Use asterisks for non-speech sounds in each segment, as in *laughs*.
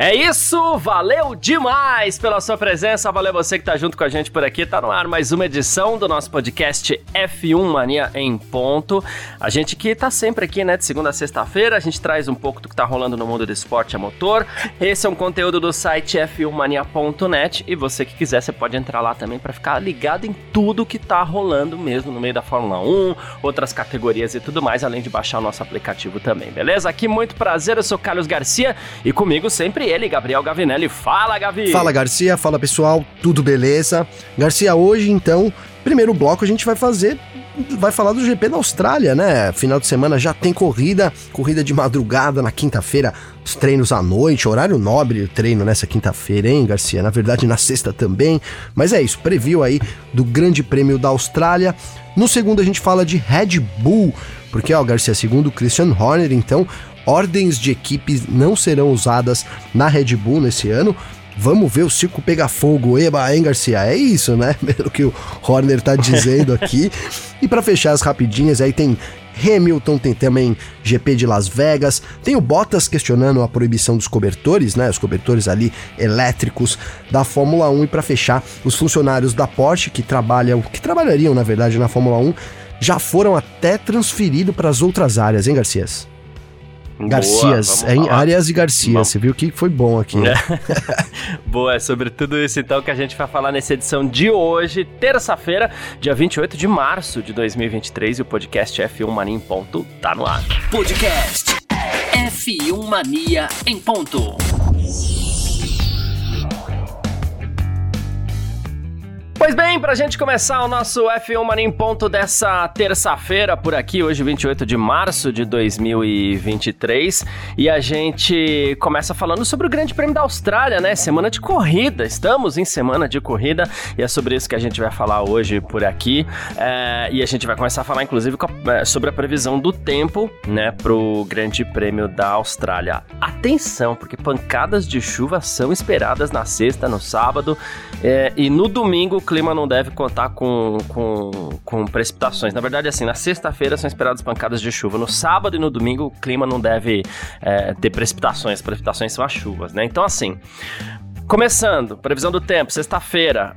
É isso, valeu demais pela sua presença, valeu você que tá junto com a gente por aqui. Tá no ar mais uma edição do nosso podcast F1 Mania em ponto. A gente que tá sempre aqui, né, de segunda a sexta-feira, a gente traz um pouco do que tá rolando no mundo do esporte a motor. Esse é um conteúdo do site f1mania.net e você que quiser, você pode entrar lá também para ficar ligado em tudo que tá rolando mesmo no meio da Fórmula 1, outras categorias e tudo mais, além de baixar o nosso aplicativo também, beleza? Aqui muito prazer, eu sou Carlos Garcia e comigo sempre ele, Gabriel Gavinelli. Fala, Gavi! Fala, Garcia. Fala, pessoal. Tudo beleza? Garcia, hoje, então, primeiro bloco a gente vai fazer vai falar do GP da Austrália, né? Final de semana já tem corrida, corrida de madrugada na quinta-feira, os treinos à noite, horário nobre o treino nessa quinta-feira, hein, Garcia? Na verdade, na sexta também. Mas é isso, preview aí do Grande Prêmio da Austrália. No segundo a gente fala de Red Bull, porque ó, Garcia, segundo o Christian Horner, então, ordens de equipes não serão usadas na Red Bull nesse ano. Vamos ver o circo pegar fogo, eba, hein, Garcia? É isso, né? *laughs* Pelo que o Horner tá dizendo aqui. e para fechar as rapidinhas, aí tem Hamilton, tem também GP de Las Vegas, tem o Bottas questionando a proibição dos cobertores, né? Os cobertores ali elétricos da Fórmula 1 e para fechar, os funcionários da Porsche que trabalham, que trabalhariam na verdade na Fórmula 1, já foram até transferidos para as outras áreas, hein, Garcias? Garcias, Boa, em Arias e Garcia, você viu que foi bom aqui. Né? *laughs* Boa, é sobre tudo isso então que a gente vai falar nessa edição de hoje, terça-feira, dia 28 de março de 2023 e o podcast F1 Mania em ponto tá no ar. Podcast F1 Mania em ponto. Pois bem, pra gente começar o nosso F1 Mania em ponto dessa terça-feira por aqui, hoje 28 de março de 2023, e a gente começa falando sobre o Grande Prêmio da Austrália, né? Semana de corrida, estamos em semana de corrida, e é sobre isso que a gente vai falar hoje por aqui, é, e a gente vai começar a falar inclusive a, é, sobre a previsão do tempo, né, pro Grande Prêmio da Austrália. Atenção, porque pancadas de chuva são esperadas na sexta, no sábado, é, e no domingo clima não deve contar com, com, com precipitações. Na verdade, assim, na sexta-feira são esperadas pancadas de chuva. No sábado e no domingo o clima não deve é, ter precipitações. Precipitações são as chuvas, né? Então, assim, começando, previsão do tempo, sexta-feira.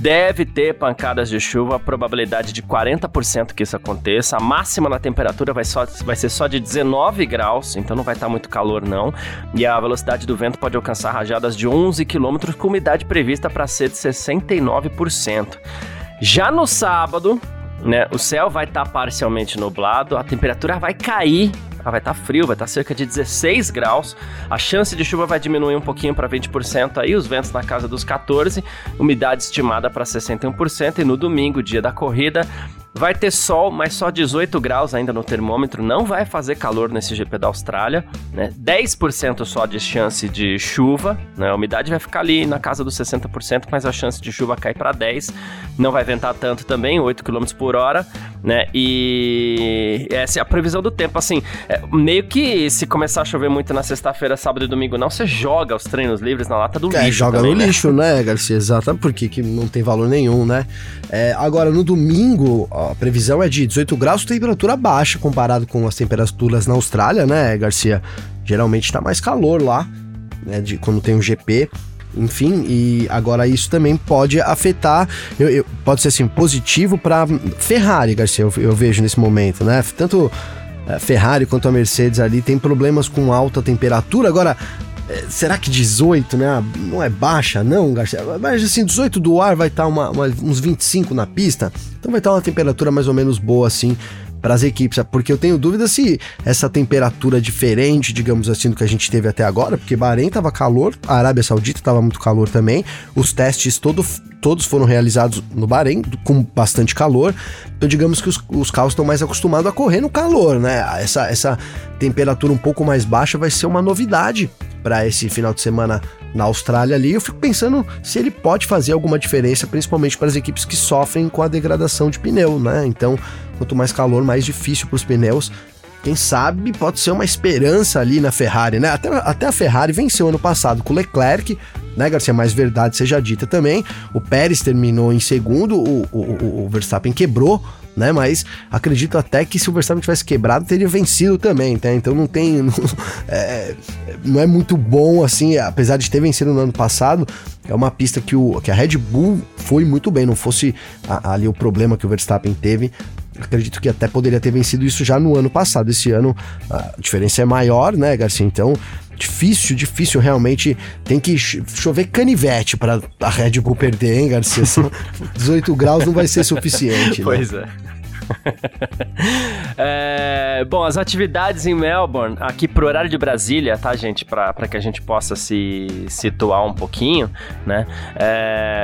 Deve ter pancadas de chuva, probabilidade de 40% que isso aconteça. A máxima na temperatura vai, só, vai ser só de 19 graus, então não vai estar muito calor não. E a velocidade do vento pode alcançar rajadas de 11 km, com umidade prevista para ser de 69%. Já no sábado, né, o céu vai estar parcialmente nublado, a temperatura vai cair vai estar tá frio, vai estar tá cerca de 16 graus. A chance de chuva vai diminuir um pouquinho para 20% aí, os ventos na casa dos 14, umidade estimada para 61% e no domingo, dia da corrida, Vai ter sol, mas só 18 graus ainda no termômetro. Não vai fazer calor nesse GP da Austrália. Né? 10% só de chance de chuva. Né? A umidade vai ficar ali na casa dos 60%, mas a chance de chuva cai para 10%. Não vai ventar tanto também, 8 km por hora. Né? E essa é a previsão do tempo. Assim, é, meio que se começar a chover muito na sexta-feira, sábado e domingo, não, você joga os treinos livres na lata do é, lixo. Joga também, no né? lixo, né, Garcia? Exato, porque que não tem valor nenhum, né? É, agora, no domingo, a previsão é de 18 graus, temperatura baixa comparado com as temperaturas na Austrália, né, Garcia? Geralmente está mais calor lá, né, de quando tem o um GP. Enfim, e agora isso também pode afetar, eu, eu, pode ser assim, positivo para Ferrari, Garcia, eu, eu, vejo nesse momento, né? Tanto Ferrari quanto a Mercedes ali tem problemas com alta temperatura. Agora, é, será que 18, né? Não é baixa, não, Garcia? Mas assim, 18 do ar vai estar tá uma, uma, uns 25 na pista, então vai estar tá uma temperatura mais ou menos boa assim para as equipes, porque eu tenho dúvida se essa temperatura diferente, digamos assim, do que a gente teve até agora, porque Bahrein estava calor, a Arábia Saudita estava muito calor também, os testes todo, todos foram realizados no Bahrein, com bastante calor, então digamos que os, os carros estão mais acostumados a correr no calor, né? Essa, essa temperatura um pouco mais baixa vai ser uma novidade para esse final de semana na Austrália ali. Eu fico pensando se ele pode fazer alguma diferença, principalmente para as equipes que sofrem com a degradação de pneu, né? Então, quanto mais calor, mais difícil para os pneus. Quem sabe pode ser uma esperança ali na Ferrari, né? Até, até a Ferrari venceu ano passado com o Leclerc, né, Garcia? Mais verdade seja dita também. O Pérez terminou em segundo, o, o, o Verstappen quebrou né? Mas acredito até que se o Verstappen tivesse quebrado, teria vencido também, tá? Então não tem. *laughs* Não é, não é muito bom assim, apesar de ter vencido no ano passado. É uma pista que, o, que a Red Bull foi muito bem, não fosse a, ali o problema que o Verstappen teve, acredito que até poderia ter vencido isso já no ano passado. Esse ano a diferença é maior, né, Garcia? Então, difícil, difícil realmente. Tem que chover canivete para a Red Bull perder, hein, Garcia? 18 *laughs* graus não vai ser suficiente. Né? Pois é. *laughs* é, bom, as atividades em Melbourne, aqui pro horário de Brasília, tá, gente? Para que a gente possa se situar um pouquinho, né?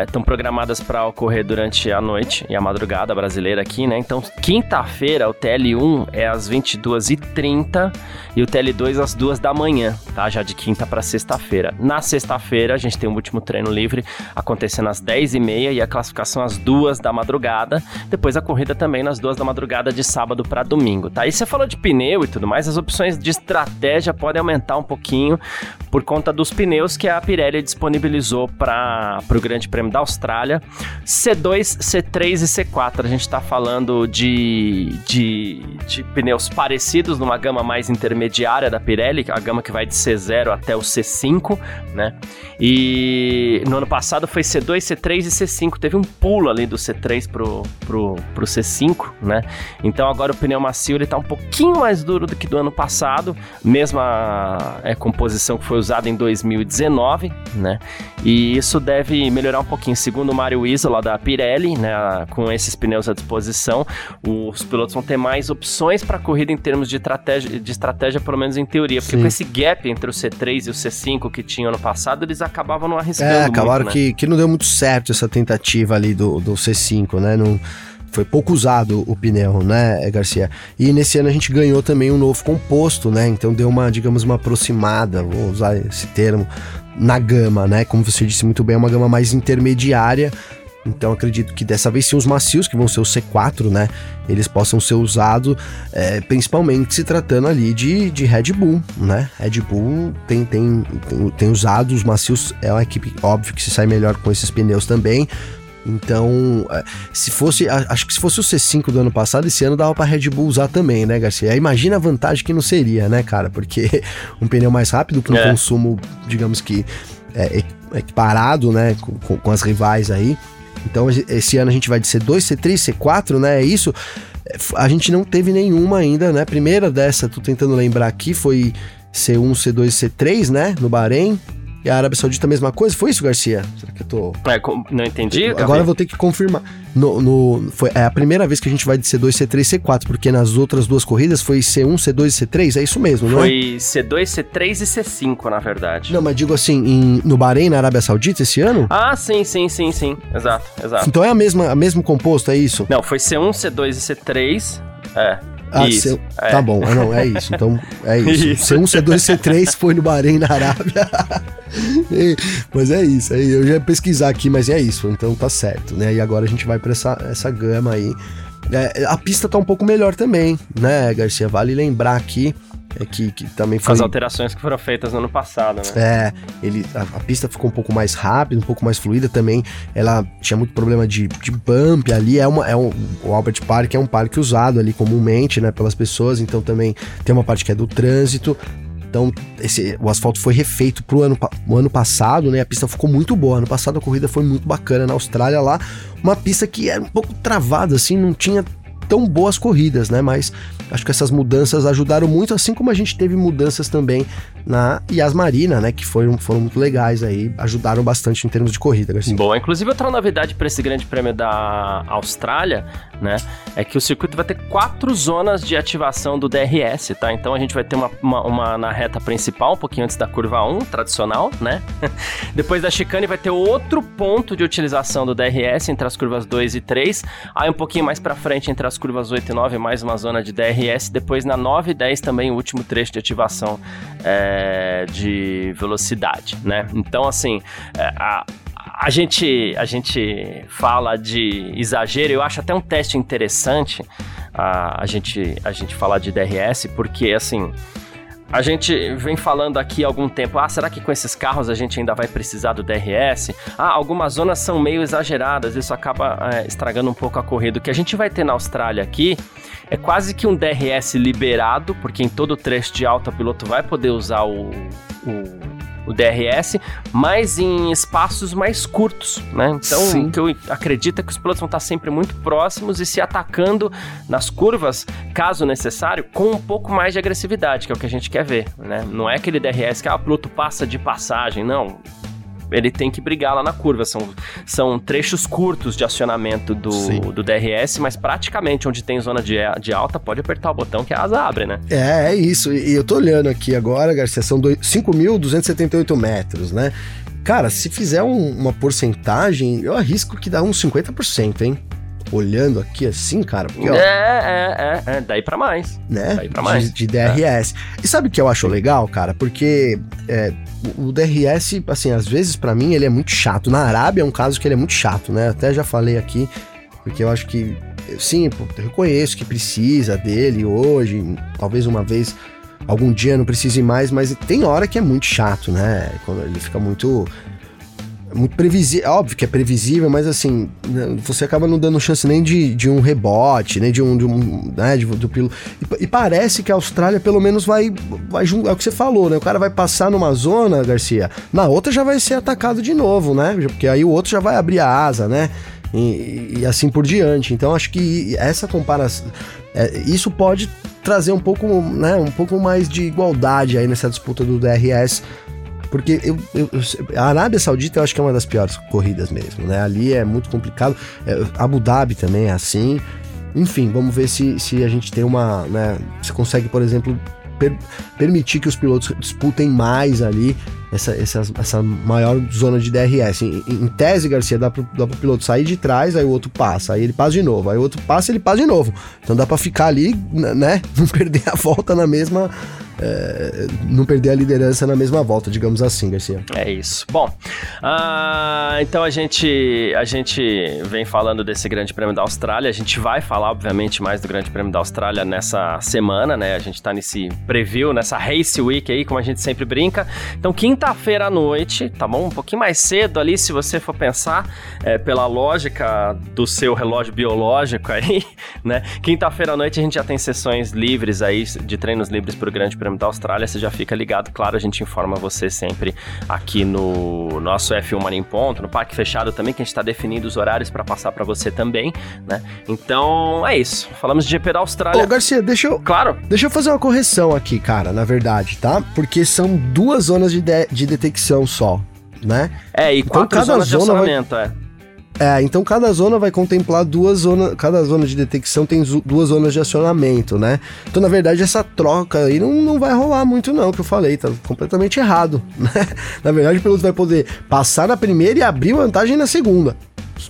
Estão é, programadas para ocorrer durante a noite e a madrugada brasileira aqui, né? Então, quinta-feira, o TL1 é às 22h30 e o TL2 às 2 da manhã, tá? Já de quinta para sexta-feira. Na sexta-feira, a gente tem o último treino livre acontecendo às 10h30 e a classificação às 2 da madrugada. Depois a corrida também nas 2 da madrugada de sábado para domingo, tá? E você falou de pneu e tudo mais, as opções de estratégia podem aumentar um pouquinho por conta dos pneus que a Pirelli disponibilizou para o Grande Prêmio da Austrália. C2, C3 e C4. A gente está falando de, de, de pneus parecidos numa gama mais intermediária da Pirelli, a gama que vai de C0 até o C5, né? E no ano passado foi C2, C3 e C5. Teve um pulo ali do C3 pro, pro, pro C5, né? Então agora o pneu macio ele tá um pouquinho mais duro do que do ano passado, mesma é, composição que foi usada em 2019, né? E isso deve melhorar um pouquinho. Segundo o Mário Isola da Pirelli, né, com esses pneus à disposição, os pilotos vão ter mais opções para corrida em termos de estratégia, de estratégia, pelo menos em teoria, porque Sim. com esse gap entre o C3 e o C5 que tinham ano passado, eles acabavam não arriscando. É, acabaram muito, né? que, que não deu muito certo essa tentativa ali do, do C5, né? Não foi pouco usado o pneu, né, Garcia? E nesse ano a gente ganhou também um novo composto, né? Então deu uma, digamos, uma aproximada, vou usar esse termo, na gama, né? Como você disse muito bem, é uma gama mais intermediária. Então acredito que dessa vez sim os macios, que vão ser o C4, né? Eles possam ser usados, é, principalmente se tratando ali de, de Red Bull, né? Red Bull tem, tem, tem, tem usado os macios, é uma equipe, óbvio, que se sai melhor com esses pneus também. Então, é, se fosse, acho que se fosse o C5 do ano passado, esse ano dava para Red Bull usar também, né, Garcia? Imagina a vantagem que não seria, né, cara? Porque *laughs* um pneu mais rápido, com é. consumo, digamos que é, equiparado, né, com, com, as rivais aí. Então, esse ano a gente vai de C2, C3, C4, né? É isso. É, a gente não teve nenhuma ainda, né? Primeira dessa, tô tentando lembrar aqui, foi C1, C2, C3, né? No Bahrein. E a Arábia Saudita a mesma coisa? Foi isso, Garcia? Será que eu tô. É, não entendi. Agora eu vou ter que confirmar. No, no, foi, é a primeira vez que a gente vai de C2, C3, C4, porque nas outras duas corridas foi C1, C2 e C3, é isso mesmo, não é? Foi C2, C3 e C5, na verdade. Não, mas digo assim, em, no Bahrein, na Arábia Saudita, esse ano? Ah, sim, sim, sim, sim. Exato, exato. Então é a mesma, a mesmo composto, é isso? Não, foi C1, C2 e C3. É. Ah, isso, C... é. Tá bom, não, é isso. Então, é *laughs* isso. isso. C1, C2, C3 foi no Bahrein, na Arábia. *laughs* mas é isso. Aí eu já ia pesquisar aqui, mas é isso. Então tá certo, né? E agora a gente vai para essa, essa gama aí. É, a pista tá um pouco melhor também, né, Garcia? Vale lembrar aqui que, que também foi... As alterações que foram feitas no ano passado, né? É, ele, a, a, pista ficou um pouco mais rápida, um pouco mais fluida também. Ela tinha muito problema de, de bump ali. É uma, é um, o Albert Park é um parque usado ali comumente, né, pelas pessoas. Então também tem uma parte que é do trânsito. Então, esse, o asfalto foi refeito pro ano, o ano passado, né? A pista ficou muito boa. Ano passado a corrida foi muito bacana na Austrália lá. Uma pista que era um pouco travada, assim, não tinha tão boas corridas, né? Mas acho que essas mudanças ajudaram muito, assim como a gente teve mudanças também na Yas Marina, né? Que foram, foram muito legais aí, ajudaram bastante em termos de corrida, Garcia. Bom, inclusive outra novidade para esse grande prêmio da Austrália, né? É que o circuito vai ter quatro zonas de ativação do DRS, tá? Então a gente vai ter uma, uma, uma na reta principal, um pouquinho antes da curva 1, tradicional, né? *laughs* Depois da chicane vai ter outro ponto de utilização do DRS entre as curvas 2 e 3. Aí um pouquinho mais para frente entre as curvas 8 e 9, mais uma zona de DRS. Depois na 9 e 10 também o último trecho de ativação é, de velocidade, né? Então, assim, é, a, a gente, a gente fala de exagero, eu acho até um teste interessante a, a, gente, a gente falar de DRS, porque assim. A gente vem falando aqui há algum tempo, ah, será que com esses carros a gente ainda vai precisar do DRS? Ah, algumas zonas são meio exageradas, isso acaba é, estragando um pouco a corrida. O que a gente vai ter na Austrália aqui é quase que um DRS liberado, porque em todo trecho de alta o piloto vai poder usar o, o o DRS, mas em espaços mais curtos, né? Então, Sim. o que eu acredito é que os pilotos vão estar sempre muito próximos e se atacando nas curvas, caso necessário, com um pouco mais de agressividade, que é o que a gente quer ver, né? Não é aquele DRS que ah, o piloto passa de passagem, não ele tem que brigar lá na curva. São, são trechos curtos de acionamento do, do DRS, mas praticamente onde tem zona de, de alta, pode apertar o botão que a asa abre, né? É, é isso. E eu tô olhando aqui agora, Garcia, são 5.278 metros, né? Cara, se fizer um, uma porcentagem, eu arrisco que dá uns 50%, hein? Olhando aqui assim, cara. Porque, ó, é, é, é, é, daí pra mais. Né? Daí pra mais. De, de DRS. É. E sabe o que eu acho legal, cara? Porque é, o DRS, assim, às vezes para mim ele é muito chato. Na Arábia é um caso que ele é muito chato, né? Até já falei aqui, porque eu acho que, sim, eu reconheço que precisa dele hoje, talvez uma vez, algum dia não precise mais, mas tem hora que é muito chato, né? Quando ele fica muito muito previsível, óbvio que é previsível, mas assim, né, você acaba não dando chance nem de, de um rebote, nem de um, de um né, de, do piloto. E, e, parece que a Austrália pelo menos vai, vai é o que você falou, né? O cara vai passar numa zona, Garcia, na outra já vai ser atacado de novo, né? Porque aí o outro já vai abrir a asa, né? E, e assim por diante. Então acho que essa comparação, é, isso pode trazer um pouco, né, um pouco mais de igualdade aí nessa disputa do DRS porque eu, eu, a Arábia Saudita eu acho que é uma das piores corridas mesmo, né? Ali é muito complicado. É, Abu Dhabi também é assim. Enfim, vamos ver se, se a gente tem uma. Né, você consegue, por exemplo, per, permitir que os pilotos disputem mais ali essa, essa, essa maior zona de DRS. Em, em tese, Garcia, dá dá pro piloto sair de trás, aí o outro passa, aí ele passa de novo, aí o outro passa, ele passa de novo. Então dá para ficar ali, né? *laughs* Não perder a volta na mesma é, não perder a liderança na mesma volta, digamos assim, Garcia. É isso. Bom, uh, então a gente, a gente vem falando desse Grande Prêmio da Austrália. A gente vai falar, obviamente, mais do Grande Prêmio da Austrália nessa semana, né? A gente tá nesse preview, nessa Race Week aí, como a gente sempre brinca. Então, quinta-feira à noite, tá bom? Um pouquinho mais cedo ali, se você for pensar é, pela lógica do seu relógio biológico aí, *laughs* né? Quinta-feira à noite a gente já tem sessões livres aí, de treinos livres pro Grande Prêmio Prêmio da Austrália, você já fica ligado. Claro, a gente informa você sempre aqui no nosso F1 Mania em Ponto, no Parque Fechado também, que a gente está definindo os horários para passar para você também, né? Então, é isso. Falamos de GP da Austrália. Ô, Garcia, deixa eu... Claro. Deixa eu fazer uma correção aqui, cara, na verdade, tá? Porque são duas zonas de, de, de detecção só, né? É, e então, quatro zonas zona de acionamento, vai... é. É, então cada zona vai contemplar duas zonas, cada zona de detecção tem duas zonas de acionamento, né? Então, na verdade, essa troca aí não, não vai rolar muito não, que eu falei, tá completamente errado, *laughs* né? Na verdade, o piloto vai poder passar na primeira e abrir vantagem na segunda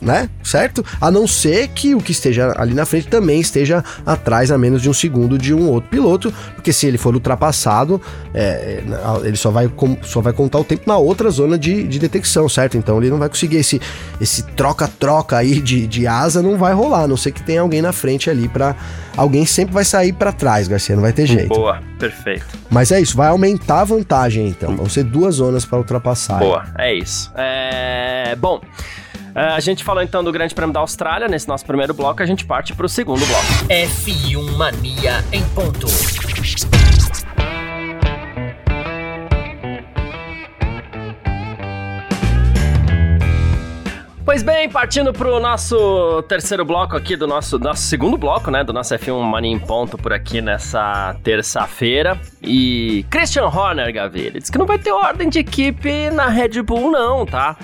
né? Certo? A não ser que o que esteja ali na frente também esteja atrás a menos de um segundo de um outro piloto, porque se ele for ultrapassado, é, ele só vai, só vai contar o tempo na outra zona de, de detecção, certo? Então ele não vai conseguir esse esse troca-troca aí de, de asa, não vai rolar, a não ser que tenha alguém na frente ali para Alguém sempre vai sair para trás, Garcia, não vai ter jeito. Boa, perfeito. Mas é isso, vai aumentar a vantagem então. Vão ser duas zonas para ultrapassar. Boa, é isso. É... Bom. Uh, a gente falou então do Grande Prêmio da Austrália. Nesse nosso primeiro bloco, a gente parte para o segundo bloco. F1 Mania em ponto. Pois bem, partindo pro nosso terceiro bloco aqui do nosso, nosso segundo bloco, né, do nosso F1 Mania em ponto por aqui nessa terça-feira. E Christian Horner, Gavi, ele disse que não vai ter ordem de equipe na Red Bull não, tá?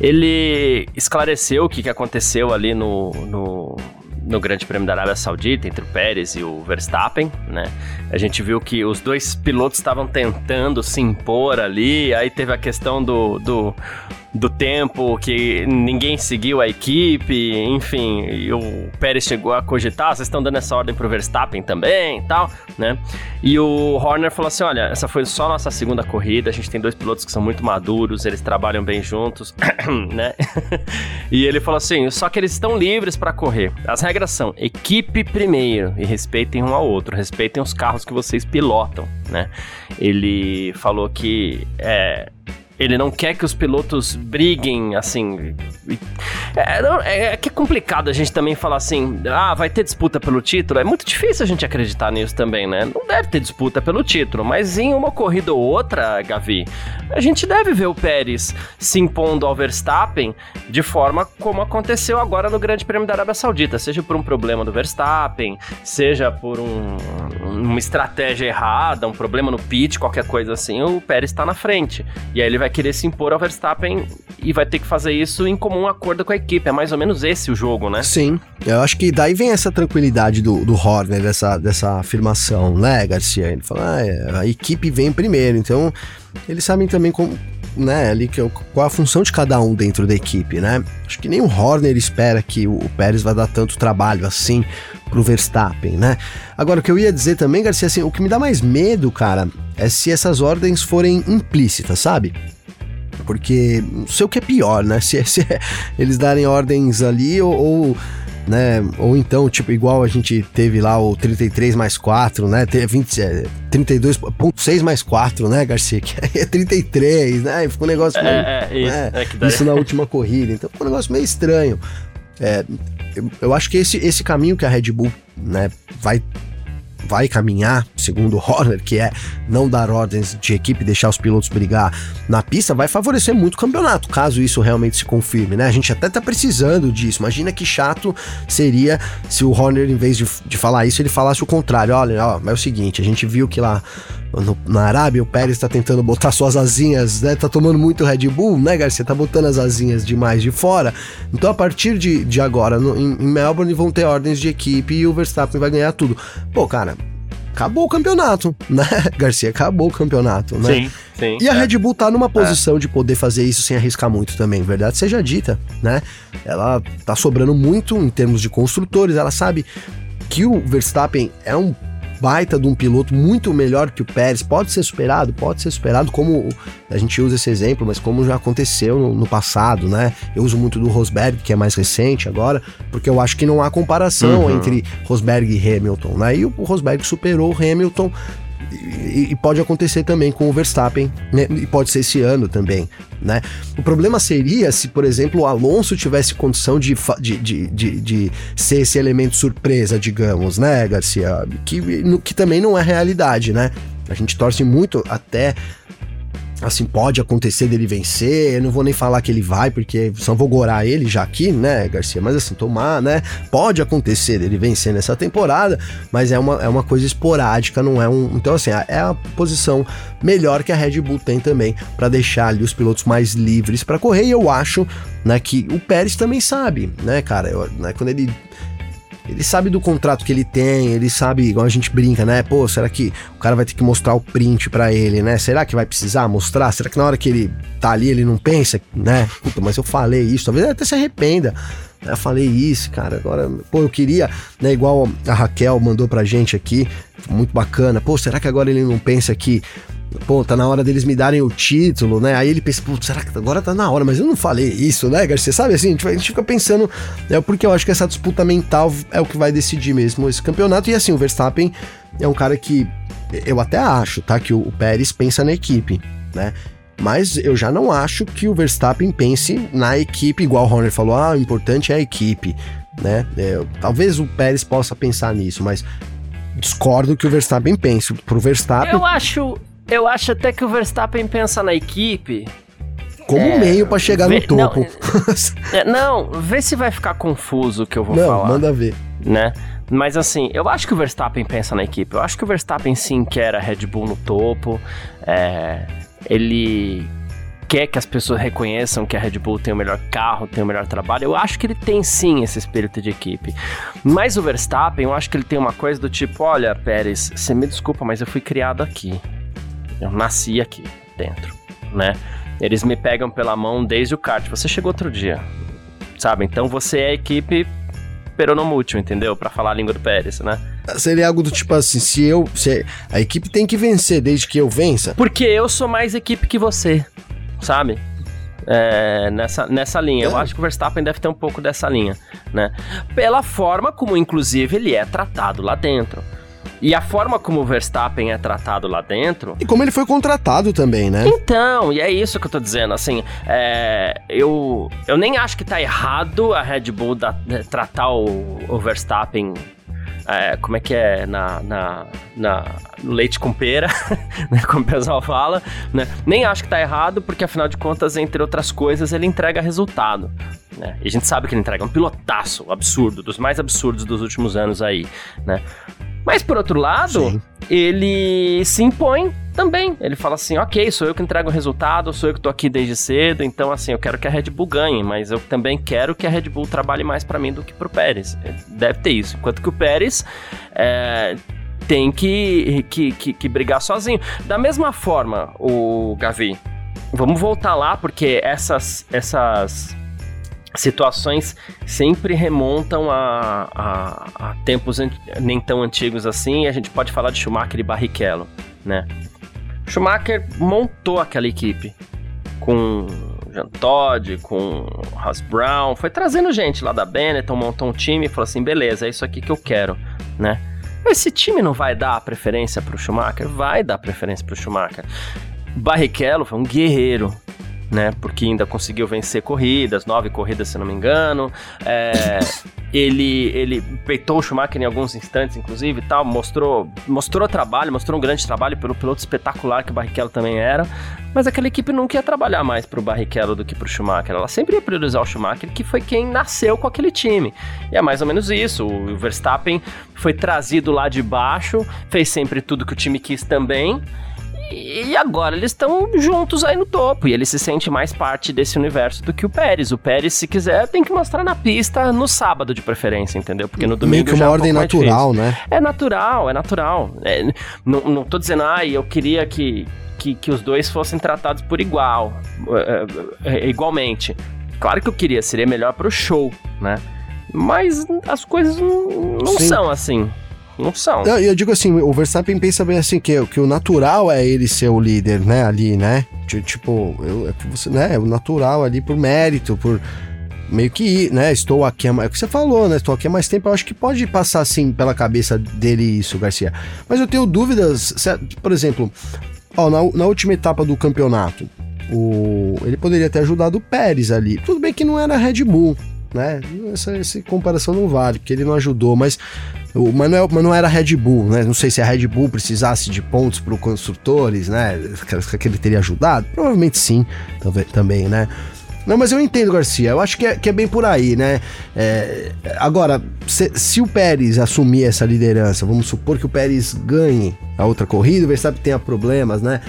Ele esclareceu o que, que aconteceu ali no, no, no Grande Prêmio da Arábia Saudita entre o Pérez e o Verstappen, né? A gente viu que os dois pilotos estavam tentando se impor ali, aí teve a questão do, do do tempo que ninguém seguiu a equipe, enfim, o Pérez chegou a cogitar, vocês estão dando essa ordem pro Verstappen também e tal, né? E o Horner falou assim: olha, essa foi só nossa segunda corrida, a gente tem dois pilotos que são muito maduros, eles trabalham bem juntos, *coughs* né? *laughs* e ele falou assim: só que eles estão livres para correr. As regras são equipe primeiro e respeitem um ao outro, respeitem os carros que vocês pilotam, né? Ele falou que é, ele não quer que os pilotos briguem, assim. É, não, é, é, que é complicado a gente também falar assim, ah, vai ter disputa pelo título. É muito difícil a gente acreditar nisso também, né? Não deve ter disputa pelo título, mas em uma corrida ou outra, Gavi, a gente deve ver o Pérez se impondo ao Verstappen de forma como aconteceu agora no Grande Prêmio da Arábia Saudita, seja por um problema do Verstappen, seja por um, uma estratégia errada, um problema no pit, qualquer coisa assim, o Pérez está na frente. E aí ele vai querer se impor ao Verstappen e vai ter que fazer isso em comum acordo com a equipe. É mais ou menos esse o jogo, né? Sim. Eu acho que daí vem essa tranquilidade do, do Horner, dessa, dessa afirmação, né, Garcia? Ele fala, ah, é, a equipe vem primeiro, então eles sabem também como, né, ali que, qual a função de cada um dentro da equipe, né? Acho que nem o Horner espera que o, Pérez vai dar tanto trabalho assim pro Verstappen, né? Agora, o que eu ia dizer também, Garcia, assim, o que me dá mais medo, cara, é se essas ordens forem implícitas, sabe? Porque não sei o que é pior, né? *laughs* Se, se eles darem ordens ali ou, ou né? Ou então, tipo, igual a gente teve lá o 33 mais 4, né? 20, é, 32.6 mais 4, né, Garcia? *laughs* Que é 33, né? Ficou um negócio é, meio, é, é, isso, né? é isso na última corrida. Então ficou um negócio meio estranho. É, eu, eu, acho que esse, esse caminho que a Red Bull né, vai vai caminhar, segundo Horner, que é não dar ordens de equipe, deixar os pilotos brigar na pista, vai favorecer muito o campeonato, caso isso realmente se confirme, né? A gente até tá precisando disso. Imagina que chato seria se o Horner, em vez de, de falar isso, ele falasse o contrário. Olha, ó, é o seguinte, a gente viu que lá no, na Arábia, o Pérez tá tentando botar suas asinhas, né? Tá tomando muito Red Bull, né, Garcia? Tá botando as asinhas demais de fora. Então, a partir de, de agora, no, em, em Melbourne, vão ter ordens de equipe e o Verstappen vai ganhar tudo. Pô, cara, acabou o campeonato, *laughs* né? Garcia, acabou o campeonato, né? Sim, sim. E a é. Red Bull tá numa posição é. de poder fazer isso sem arriscar muito também, verdade seja dita, né? Ela tá sobrando muito em termos de construtores, ela sabe que o Verstappen é um baita de um piloto muito melhor que o Pérez. Pode ser superado, pode ser superado, como a gente usa esse exemplo, mas como já aconteceu no, no passado, né? Eu uso muito do Rosberg, que é mais recente agora, porque eu acho que não há comparação uhum. entre Rosberg e Hamilton, né? E o Rosberg superou o Hamilton e, e, pode acontecer também com o Verstappen, né? e pode ser esse ano também, né? O problema seria se, por exemplo, o Alonso tivesse condição de, de, de, de, de ser esse elemento surpresa, digamos, né, Garcia? Que, que também não é realidade, né? A gente torce muito até assim, pode acontecer dele vencer, eu não vou nem falar que ele vai, porque só vou gorar ele já aqui, né, Garcia? Mas assim, tomar, né? Pode acontecer dele vencer nessa temporada, mas é uma, é uma coisa esporádica, não é um. Então, assim, é a posição melhor que a Red Bull tem também para deixar ali os pilotos mais livres para correr, e eu acho, né, que o Pérez também sabe, né, cara? Eu, né, quando ele ele sabe do contrato que ele tem, ele sabe, igual a gente brinca, né? Pô, será que o cara vai ter que mostrar o print para ele, né? Será que vai precisar mostrar? Será que na hora que ele tá ali ele não pensa, né? Puta, mas eu falei isso, talvez até se arrependa. Eu falei isso, cara. Agora, pô, eu queria, né? Igual a Raquel mandou pra gente aqui, muito bacana. Pô, será que agora ele não pensa que pô, tá na hora deles me darem o título, né? Aí ele pensa, pô, será que agora tá na hora? Mas eu não falei isso, né, Garcia? Sabe assim, a gente fica pensando, é porque eu acho que essa disputa mental é o que vai decidir mesmo esse campeonato. E assim, o Verstappen é um cara que eu até acho, tá? Que o Pérez pensa na equipe, né? Mas eu já não acho que o Verstappen pense na equipe, igual o Horner falou, ah, o importante é a equipe, né? É, talvez o Pérez possa pensar nisso, mas discordo que o Verstappen pense. Pro Verstappen. Eu acho, eu acho até que o Verstappen pensa na equipe. Como é, meio para chegar vê, no topo. Não, é, não, vê se vai ficar confuso o que eu vou não, falar. Manda ver. Né? Mas assim, eu acho que o Verstappen pensa na equipe. Eu acho que o Verstappen sim quer a Red Bull no topo. É, ele quer que as pessoas reconheçam que a Red Bull tem o melhor carro, tem o melhor trabalho. Eu acho que ele tem sim esse espírito de equipe. Mas o Verstappen, eu acho que ele tem uma coisa do tipo: olha, Pérez, você me desculpa, mas eu fui criado aqui. Eu nasci aqui dentro, né? Eles me pegam pela mão desde o kart. Você chegou outro dia, sabe? Então você é a equipe peronomútil, entendeu? Para falar a língua do Pérez, né? Seria algo do tipo assim, se eu... Se a equipe tem que vencer desde que eu vença? Porque eu sou mais equipe que você, sabe? é, nessa, nessa linha. Eu é. acho que o Verstappen deve ter um pouco dessa linha, né? Pela forma como, inclusive, ele é tratado lá dentro. E a forma como o Verstappen é tratado lá dentro. E como ele foi contratado também, né? Então, e é isso que eu tô dizendo. Assim, é, eu, eu nem acho que tá errado a Red Bull da, tratar o, o Verstappen é, como é que é, na, na, na leite com pera, *laughs* né, como o pessoal fala, né? Nem acho que tá errado, porque afinal de contas, entre outras coisas, ele entrega resultado. Né? E a gente sabe que ele entrega um pilotaço absurdo, dos mais absurdos dos últimos anos aí, né? Mas por outro lado, Sim. ele se impõe também. Ele fala assim: ok, sou eu que entrego o resultado, sou eu que tô aqui desde cedo, então assim, eu quero que a Red Bull ganhe, mas eu também quero que a Red Bull trabalhe mais para mim do que pro Pérez. Deve ter isso. Enquanto que o Pérez é, tem que, que, que, que brigar sozinho. Da mesma forma, o Gavi, vamos voltar lá, porque essas. essas situações sempre remontam a, a, a, tempos nem tão antigos assim. a gente pode falar de Schumacher e Barrichello, né? Schumacher montou aquela equipe com Jean Todt, com Haas Brown, foi trazendo gente lá da Benetton, montou um time e falou assim: beleza, é isso aqui que eu quero, né? Esse time não vai dar preferência pro Schumacher? Vai dar preferência pro Schumacher. Barrichello foi um guerreiro, né? Porque ainda conseguiu vencer corridas, nove corridas, se não me engano. É, ele, ele peitou o Schumacher em alguns instantes, inclusive, e tal, mostrou, mostrou trabalho, mostrou um grande trabalho pelo piloto espetacular que o Barrichello também era. Mas aquela equipe nunca ia trabalhar mais pro Barrichello do que pro Schumacher. Ela sempre ia priorizar o Schumacher, que foi quem nasceu com aquele time. E é mais ou menos isso. O Verstappen foi trazido lá de baixo, fez sempre tudo que o time quis também. E agora eles estão juntos aí no topo. E ele se sente mais parte desse universo do que o Pérez. O Pérez, se quiser, tem que mostrar na pista no sábado de preferência, entendeu? Porque no domingo. Meio que uma é um ordem natural, né? É natural, é natural. É, não, não tô dizendo, ah, eu queria que, que, que os dois fossem tratados por igual. É, é, é igualmente. Claro que eu queria, seria melhor pro show, né? Mas as coisas não, não são assim. Não são. Eu, eu, digo assim, o Verstappen pensa bem assim, que, que o natural é ele ser o líder, né, ali, né? Tipo, eu, é você, né, o natural ali por mérito, por meio que, né, estou aqui, é o que você falou, né, estou aqui há mais tempo, eu acho que pode passar assim pela cabeça dele isso, Garcia. Mas eu tenho dúvidas, se, por exemplo, ó, na, na última etapa do campeonato, o, ele poderia ter ajudado o Pérez ali. Tudo bem que não era Red Bull, né? Essa, essa comparação não vale, porque ele não ajudou, mas o, mas, não, era Red Bull, né? Não sei se a Red Bull precisasse de pontos para os construtores, né? Que, que ele teria ajudado. Provavelmente sim, também, né? Não, mas eu entendo, Garcia. Eu acho que é, que é bem por aí, né? É, agora, se, se, o Pérez assumir essa liderança, vamos supor que o Pérez ganhe a outra corrida, o Verstappen tenha problemas, né?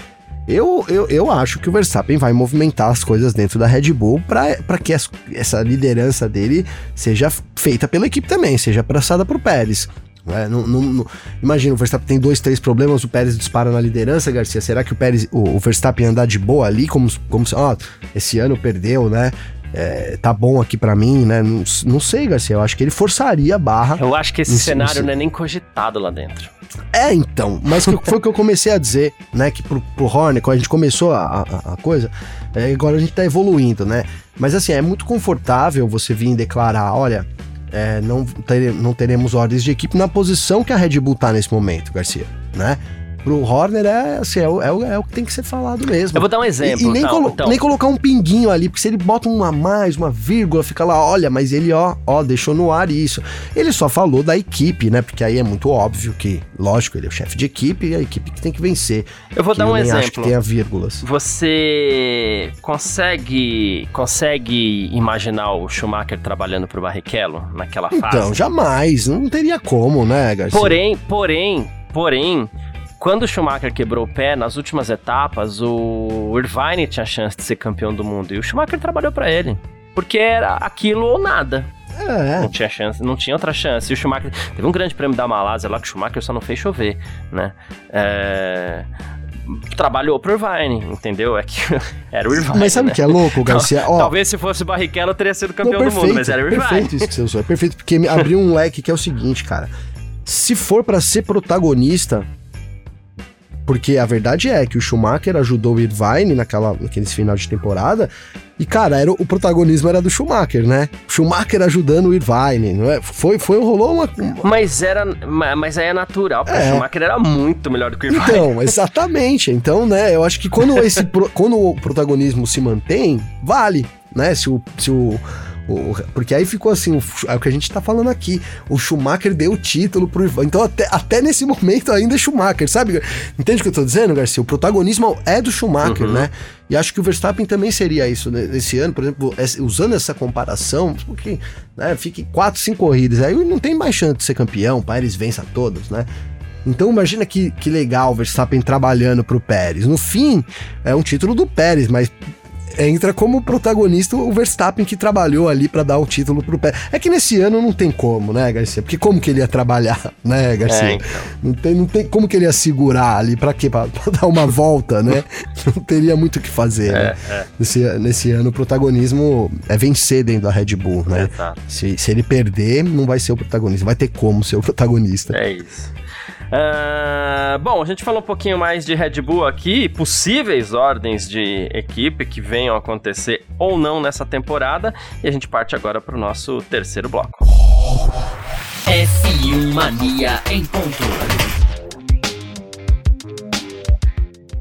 Eu, eu, eu acho que o Verstappen vai movimentar as coisas dentro da Red Bull para que as, essa liderança dele seja feita pela equipe também, seja passada para o Pérez. É, não, não, não, imagina, o Verstappen tem dois, três problemas, o Pérez dispara na liderança, Garcia. Será que o Pérez, o, o Verstappen andar de boa ali, como, como se, ó, esse ano perdeu, né? É, tá bom aqui para mim, né? Não, não sei, Garcia. Eu acho que ele forçaria a barra. Eu acho que esse cenário não é nem cogitado lá dentro. É, então. Mas que, foi o que eu comecei a dizer, né? Que pro, pro Horner, quando a gente começou a, a, a coisa, é, agora a gente tá evoluindo, né? Mas assim, é muito confortável você vir declarar: olha, é, não, ter, não teremos ordens de equipe na posição que a Red Bull tá nesse momento, Garcia, né? Pro Horner é, assim, é, é, é, o que tem que ser falado mesmo. Eu vou dar um exemplo. E, e nem, colo então. nem colocar um pinguinho ali, porque se ele bota uma mais, uma vírgula, fica lá, olha, mas ele, ó, ó, deixou no ar isso. Ele só falou da equipe, né? Porque aí é muito óbvio que, lógico, ele é o chefe de equipe e a equipe que tem que vencer. Eu vou dar um exemplo. Acho que tenha vírgulas. Você consegue consegue imaginar o Schumacher trabalhando pro Barrichello naquela fase? Então, jamais. Não teria como, né, Garcia? Porém, porém, porém, quando o Schumacher quebrou o pé, nas últimas etapas, o Irvine tinha chance de ser campeão do mundo. E o Schumacher trabalhou para ele. Porque era aquilo ou nada. É. Não tinha chance, não tinha outra chance. E o Schumacher. Teve um grande prêmio da Malásia lá que o Schumacher só não fez chover, né? É trabalhou pro Irvine, entendeu? É que *laughs* era o Irvine. Mas sabe o né? que é louco, Garcia? talvez se fosse o Barrichello teria sido campeão não, perfeito, do mundo, mas era o Irvine. Perfeito isso que você usou, é perfeito, porque abriu um leque que é o seguinte, cara. Se for para ser protagonista, Porque a verdade é que o Schumacher ajudou o Irvine naquela, naquele final de temporada. E, cara, era, o protagonismo era do Schumacher, né? Schumacher ajudando o Irvine, não é? Foi, foi, rolou uma... Mas era, mas aí é natural, porque é. o Schumacher era muito melhor do que o Irvine. Então, exatamente. Então, né, eu acho que quando, esse, quando o protagonismo se mantém, vale, né? Se o, se o o, porque aí ficou assim, o, é o que a gente tá falando aqui. O Schumacher deu o título pro Ivan. Então, até, até nesse *laughs* momento ainda é Schumacher, sabe? Entende o que eu tô dizendo, Garcia? O protagonismo é do Schumacher, uhum. né? E acho que o Verstappen também seria isso né? nesse ano, por exemplo, usando essa comparação, porque né, fique quatro, cinco corridas, aí não tem mais chance de ser campeão, o Pérez vença todos, né? Então imagina que, que legal o Verstappen trabalhando pro Pérez. No fim, é um título do Pérez, mas entra como protagonista o Verstappen que trabalhou ali para dar o título pro pé. É que nesse ano não tem como, né, Garcia? Porque como que ele ia trabalhar, *laughs* né, Garcia? É, então. não, tem, não tem como que ele ia segurar ali para quê? *laughs* Pra, dar uma volta, né? *laughs* não teria muito o que fazer, é, né? É. Nesse, nesse ano o protagonismo é vencer dentro da Red Bull, né? Se, se ele perder, não vai ser o protagonista, vai ter como ser o protagonista. É isso. Uh, bom, a gente falou um pouquinho mais de Red Bull aqui, possíveis ordens de equipe que venham a acontecer ou não nessa temporada, e a gente parte agora para o nosso terceiro bloco. F1 Mania em ponto.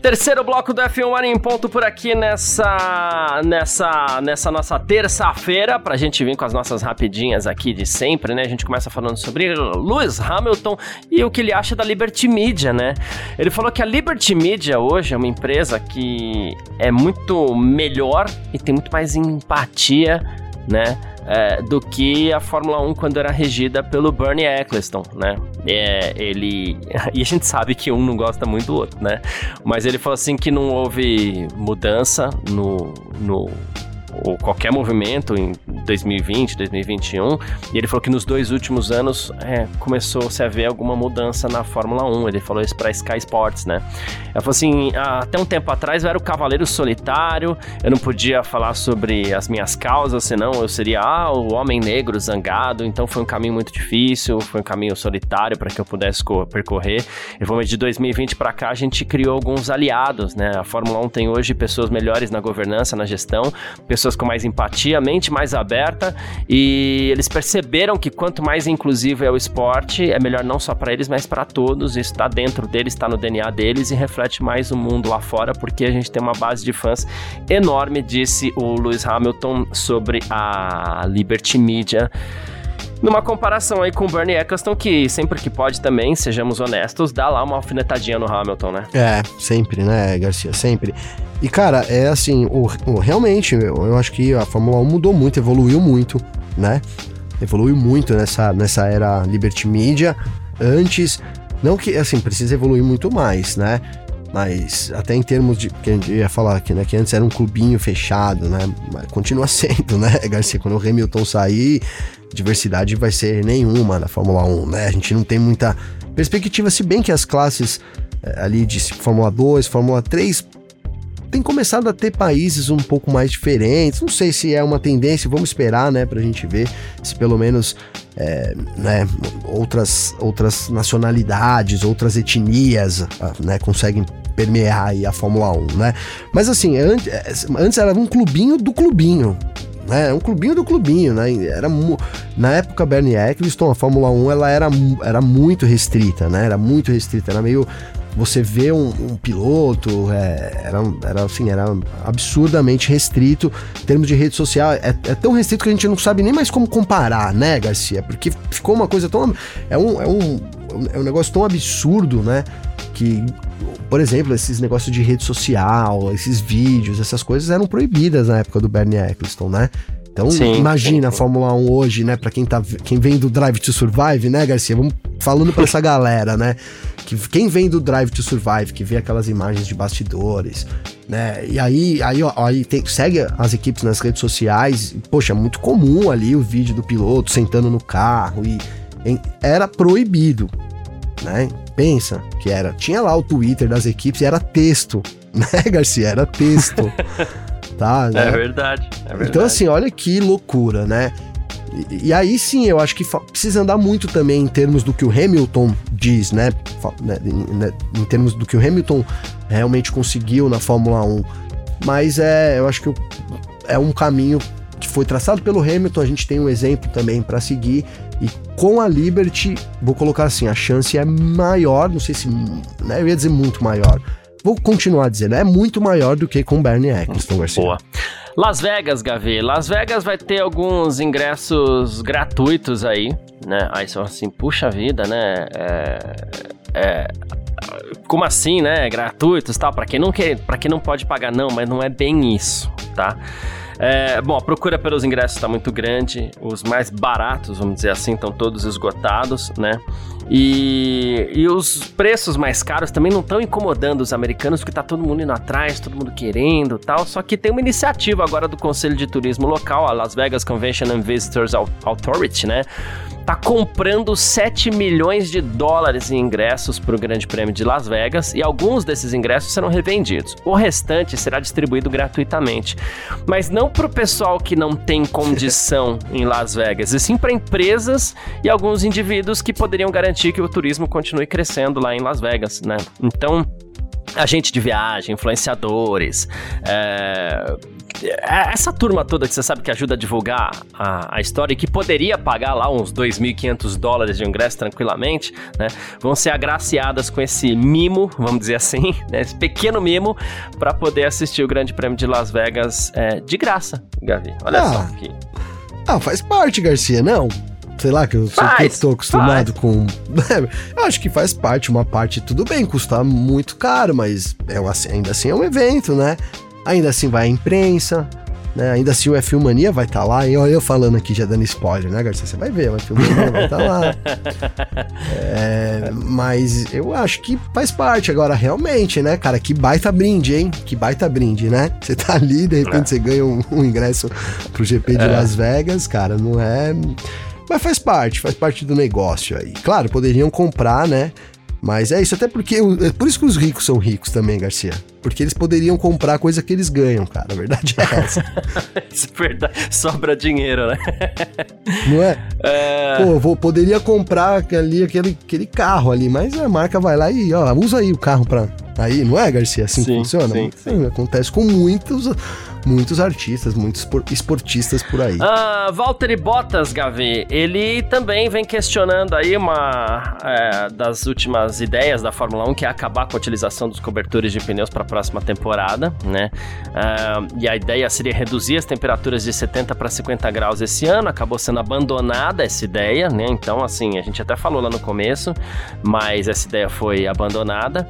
Terceiro bloco do F1 Mania em ponto por aqui nessa nessa nessa nossa terça-feira pra gente vir com as nossas rapidinhas aqui de sempre, né? A gente começa falando sobre Lewis Hamilton e o que ele acha da Liberty Media, né? Ele falou que a Liberty Media hoje é uma empresa que é muito melhor e tem muito mais empatia, né? É, do que a Fórmula 1 quando era regida pelo Bernie Eccleston, né? É, ele *laughs* e a gente sabe que um não gosta muito do outro, né? Mas ele falou assim que não houve mudança no, no ou qualquer movimento em 2020, 2021, e ele falou que nos dois últimos anos é, começou-se a ver alguma mudança na Fórmula 1. Ele falou isso para Sky Sports, né? Ele falou assim: até um tempo atrás eu era o cavaleiro solitário, eu não podia falar sobre as minhas causas, senão eu seria ah, o homem negro zangado. Então foi um caminho muito difícil, foi um caminho solitário para que eu pudesse percorrer. Ele falou: de 2020 para cá a gente criou alguns aliados, né? A Fórmula 1 tem hoje pessoas melhores na governança, na gestão, pessoas com mais empatia, mente mais aberta e eles perceberam que quanto mais inclusivo é o esporte, é melhor não só para eles, mas para todos. Isso está dentro deles, está no DNA deles e reflete mais o mundo lá fora, porque a gente tem uma base de fãs enorme, disse o Lewis Hamilton sobre a Liberty Media numa comparação aí com o Bernie Eccleston, que sempre que pode também, sejamos honestos, dá lá uma alfinetadinha no Hamilton, né? É, sempre, né, Garcia? Sempre. E, cara, é assim, o, o realmente, eu, eu acho que a Fórmula 1 mudou muito, evoluiu muito, né? Evoluiu muito nessa, nessa era Liberty Media. Antes, não que, assim, precisa evoluir muito mais, né? Mas até em termos de. que a gente ia falar aqui, né? Que antes era um clubinho fechado, né? Mas continua *laughs* sendo, né, Garcia? Quando o Hamilton sair, diversidade vai ser nenhuma na Fórmula 1, né? A gente não tem muita perspectiva, se bem que as classes é, ali de Fórmula 2, Fórmula 3 tem começado a ter países um pouco mais diferentes. Não sei se é uma tendência, vamos esperar, né, pra gente ver se pelo menos é, né, outras, outras nacionalidades, outras etnias, ah, né, conseguem permear aí a Fórmula 1, né? Mas assim, antes, antes era um clubinho do clubinho, né? Um clubinho do clubinho, né? Era na época Bernie Eccleston, a Fórmula 1 ela era, era muito restrita, né? Era muito restrita, era meio você vê um, um piloto, é, era, era assim, era absurdamente restrito em termos de rede social. É, é, tão restrito que a gente não sabe nem mais como comparar, né, Garcia? Porque ficou uma coisa tão. É um, é um, é um negócio tão absurdo, né? Que, por exemplo, esses negócios de rede social, esses vídeos, essas coisas eram proibidas na época do Bernie Eccleston, né? Então, sim, imagina sim, sim. a Fórmula 1 hoje, né? Para quem tá quem vem do Drive to Survive, né, Garcia? Vamos falando para essa *laughs* galera, né? Que quem vem do Drive to Survive, que vê aquelas imagens de bastidores, né? E aí, aí, ó, aí tem, segue as equipes nas redes sociais. Poxa, é muito comum ali o vídeo do piloto sentando no carro e em, era proibido, né? Pensa que era. Tinha lá o Twitter das equipes e era texto, *laughs* né, Garcia? Era texto. *laughs* tá? Né? É verdade, é verdade. Então, assim, olha que loucura, né? E, e aí sim, eu acho que precisa andar muito também em termos do que o Hamilton diz, né, né, né, em termos do que o Hamilton realmente conseguiu na Fórmula 1. Mas é, eu acho que é um caminho que foi traçado pelo Hamilton, a gente tem um exemplo também para seguir. E com a Liberty, vou colocar assim, a chance é maior, não sei se, né, eu ia dizer muito maior. Vou continuar dizendo, é muito maior do que com Bernie Eccleston, Garcia. Boa. Las Vegas, Gavi. Las Vegas vai ter alguns ingressos gratuitos aí, né? Aí só assim, puxa vida, né? É, é, como assim, né? Gratuitos tal. Para quem não quer, para quem não pode pagar, não, mas não é bem isso, tá? É, bom, a procura pelos ingressos está muito grande. Os mais baratos, vamos dizer assim, estão todos esgotados, né? E, e os preços mais caros também não estão incomodando os americanos, porque tá todo mundo indo atrás, todo mundo querendo tal. Só que tem uma iniciativa agora do Conselho de Turismo Local, a Las Vegas Convention and Visitors Authority, né? Tá comprando 7 milhões de dólares em ingressos para o Grande Prêmio de Las Vegas e alguns desses ingressos serão revendidos. O restante será distribuído gratuitamente. Mas não para o pessoal que não tem condição *laughs* em Las Vegas, e sim para empresas e alguns indivíduos que poderiam garantir que o turismo continue crescendo lá em Las Vegas, né? Então, agente de viagem, influenciadores, é, essa turma toda que você sabe que ajuda a divulgar a, a história e que poderia pagar lá uns 2.500 dólares de ingresso tranquilamente, né? Vão ser agraciadas com esse mimo, vamos dizer assim, *laughs* né? esse pequeno mimo, para poder assistir o Grande Prêmio de Las Vegas é, de graça, Gavi. Olha ah, só aqui. Ah, faz parte, Garcia, não? sei lá, que eu, faz, tô acostumado faz. com. *laughs* eu acho que faz parte, uma parte, tudo bem, custa muito caro, mas é, ainda assim é um evento, né? Ainda assim vai a imprensa, né? Ainda assim o F1 Mania vai estar tá lá. E olha eu falando aqui, já dando spoiler, né, Garcia? Você vai ver, o F1 Mania vai estar tá lá. *laughs* É, mas eu acho que faz parte. Agora, realmente, né, cara? Que baita brinde, hein? Que baita brinde, né? Você tá ali, de repente é. você ganha um, um, ingresso pro GP de é. Las Vegas, cara. Não é. Mas faz parte, faz parte do negócio aí. Claro, poderiam comprar, né? Mas é isso, até porque. É por isso que os ricos são ricos também, Garcia. Porque eles poderiam comprar coisa que eles ganham, cara. A verdade é essa. *laughs* isso é verdade. Sobra dinheiro, né? Não é? é... Pô, vou, poderia comprar ali aquele, aquele carro ali, mas a marca vai lá e, ó, usa aí o carro pra. Aí, não é, Garcia? Assim sim, funciona? Sim, sim. Acontece com muitos muitos artistas, muitos esportistas por aí. Ah, Valtteri Bottas, Gavi, ele também vem questionando aí uma é, das últimas ideias da Fórmula 1, que é acabar com a utilização dos cobertores de pneus para a próxima temporada, né? Ah, e a ideia seria reduzir as temperaturas de 70 para 50 graus esse ano, acabou sendo abandonada essa ideia, né? Então, assim, a gente até falou lá no começo, mas essa ideia foi abandonada.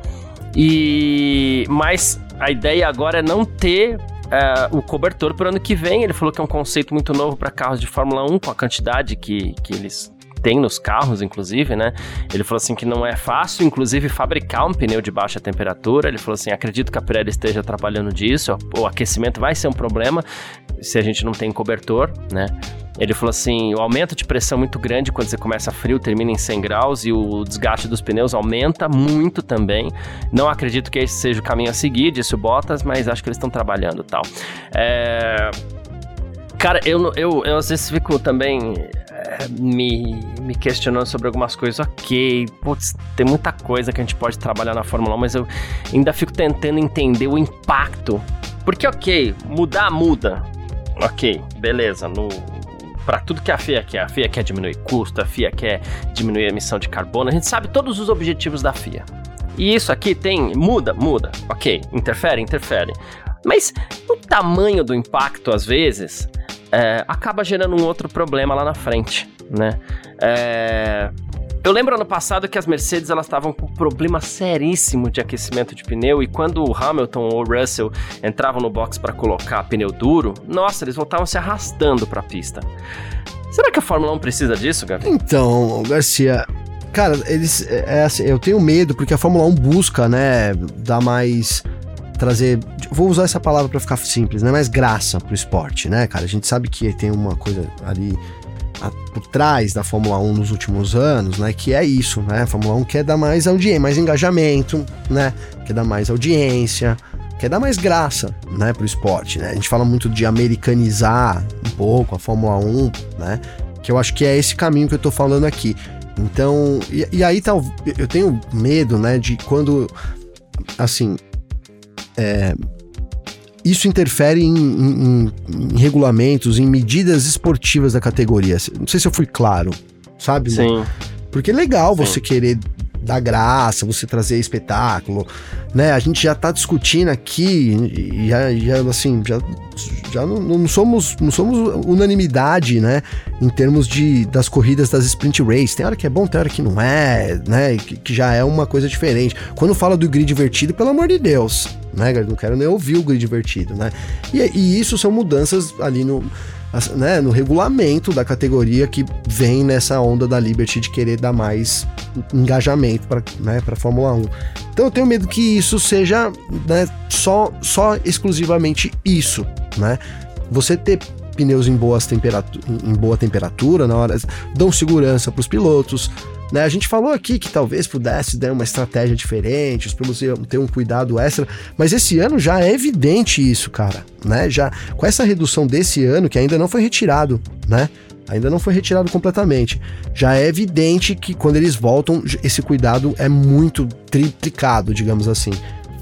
E mas a ideia agora é não ter uh, o cobertor para o ano que vem. Ele falou que é um conceito muito novo para carros de Fórmula 1, com a quantidade que, que eles têm nos carros, inclusive, né? Ele falou assim que não é fácil, inclusive, fabricar um pneu de baixa temperatura. Ele falou assim: acredito que a Pirelli esteja trabalhando disso. O aquecimento vai ser um problema se a gente não tem cobertor, né? Ele falou assim: o aumento de pressão é muito grande quando você começa frio, termina em 100 graus e o desgaste dos pneus aumenta muito também. Não acredito que esse seja o caminho a seguir, disse o Bottas, mas acho que eles estão trabalhando tal. É... Cara, eu, eu, eu às vezes fico também me, me questionando sobre algumas coisas. Ok, putz, tem muita coisa que a gente pode trabalhar na Fórmula 1, mas eu ainda fico tentando entender o impacto. Porque, ok, mudar muda. Ok, beleza. No, para tudo que a FIA quer. A FIA quer diminuir custo, a FIA quer diminuir a emissão de carbono. A gente sabe todos os objetivos da FIA. E isso aqui tem. Muda, muda. Ok, interfere, interfere. Mas o tamanho do impacto, às vezes, é, acaba gerando um outro problema lá na frente, né? É, eu lembro ano passado que as Mercedes elas estavam com um problema seríssimo de aquecimento de pneu e quando o Hamilton ou o Russell entravam no box para colocar pneu duro, nossa, eles voltavam se arrastando para a pista. Será que a Fórmula 1 precisa disso, Gabi? Então, Garcia, cara, eles é, é assim, eu tenho medo porque a Fórmula 1 busca, né, dar mais trazer, vou usar essa palavra para ficar simples, né, mais graça pro esporte, né, cara? A gente sabe que tem uma coisa ali a, por trás da Fórmula 1 nos últimos anos, né? Que é isso, né? A Fórmula 1 quer dar mais audiência, mais engajamento, né? Quer dar mais audiência, quer dar mais graça, né, pro esporte, né? A gente fala muito de americanizar um pouco a Fórmula 1, né? Que eu acho que é esse caminho que eu tô falando aqui. Então, e, e aí tá, eu tenho medo, né, de quando, assim, é, isso interfere em, em, em, regulamentos, em medidas esportivas da categoria. Não sei se eu fui claro, sabe? Sim. Porque é legal Sim. você querer dar graça, você trazer espetáculo, né? A gente já tá discutindo aqui já, já assim, já, já não, não, somos não somos unanimidade, né? Em termos de das corridas das sprint race. Tem hora que é bom, tem hora que não é, né? Que, que já é uma coisa diferente. Quando fala do grid divertido, pelo amor de Deus, né? Não quero nem ouvir o grid divertido, né? E, e isso são mudanças ali no né, no regulamento da categoria que vem nessa onda da Liberty de querer dar mais engajamento para né, a Fórmula 1. Então eu tenho medo que isso seja né, só, só exclusivamente isso, né? Você ter pneus em, boas temperatu em boa temperatura na hora dão segurança para os pilotos, né? A gente falou aqui que talvez pudesse dar uma estratégia diferente, os pilotos iam ter um cuidado extra, mas esse ano já é evidente isso, cara, né? Já com essa redução desse ano que ainda não foi retirado, né? Ainda não foi retirado completamente. Já é evidente que quando eles voltam, esse cuidado é muito triplicado, digamos assim.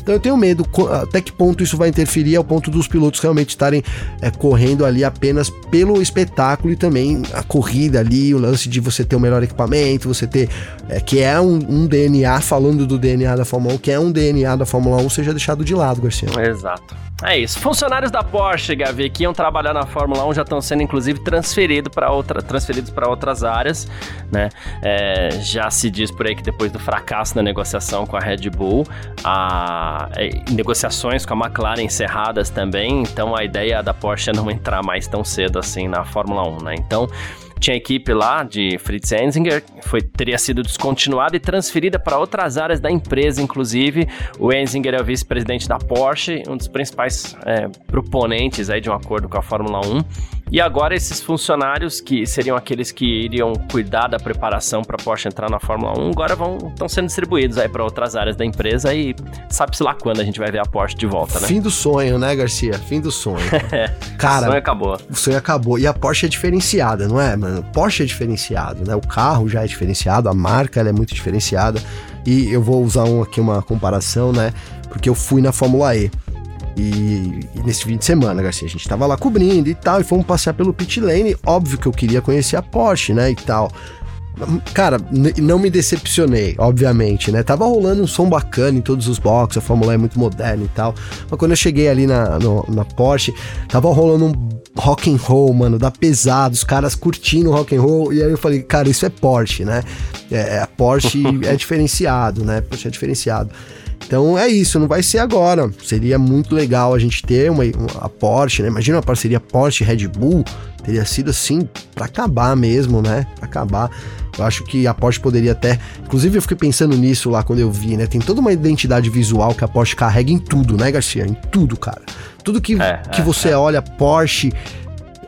Então eu tenho medo até que ponto isso vai interferir ao ponto dos pilotos realmente estarem é, correndo ali apenas pelo espetáculo e também a corrida ali, o lance de você ter o melhor equipamento, você ter. É, que é um, um, DNA, falando do DNA da Fórmula 1, que é um DNA da Fórmula 1, seja deixado de lado, Garcia. Exato. É isso. Funcionários da Porsche, Gavi, que iam trabalhar na Fórmula 1 já estão sendo, inclusive, transferido outra, transferidos para outras áreas, né? É, já se diz por aí que depois do fracasso na negociação com a Red Bull, a, é, negociações com a McLaren encerradas também, então a ideia da Porsche é não entrar mais tão cedo assim na Fórmula 1, né? Então, tinha equipe lá de Fritz Enzinger, foi, teria sido descontinuada e transferida para outras áreas da empresa, inclusive. O Enzinger é o vice-presidente da Porsche, um dos principais é, proponentes aí de um acordo com a Fórmula 1. E agora esses funcionários que seriam aqueles que iriam cuidar da preparação para a Porsche entrar na Fórmula 1, agora vão estão sendo distribuídos aí para outras áreas da empresa e sabe-se lá quando a gente vai ver a Porsche de volta, né? Fim do sonho, né, Garcia? Fim do sonho. *laughs* Cara, o sonho acabou. O sonho acabou. E a Porsche é diferenciada, não é, mano? Porsche é diferenciado, né? O carro já é diferenciado, a marca é muito diferenciada. E eu vou usar um, aqui uma comparação, né? Porque eu fui na Fórmula E. E, e, nesse fim de semana, Garcia, a gente tava lá cobrindo e tal, e fomos passear pelo pit lane. Óbvio que eu queria conhecer a Porsche, né? E tal. Cara, não me decepcionei, obviamente, né? Tava rolando um som bacana em todos os boxes, a Fórmula é muito moderna e tal. Mas quando eu cheguei ali na, no, na Porsche, tava rolando um rock and roll, mano, da pesado, os caras curtindo rock and roll. E aí eu falei, cara, isso é Porsche, né? É, *laughs* a Porsche é diferenciado, né? Porsche é diferenciado. Então é isso, não vai ser agora. Seria muito legal a gente ter uma, uma a Porsche, né? Imagina uma parceria Porsche Red Bull, teria sido assim para acabar mesmo, né? Pra acabar. Eu acho que a Porsche poderia até, inclusive eu fiquei pensando nisso lá quando eu vi, né? Tem toda uma identidade visual que a Porsche carrega em tudo, né, Garcia? Em tudo, cara. Tudo que, é, que é, você é. olha Porsche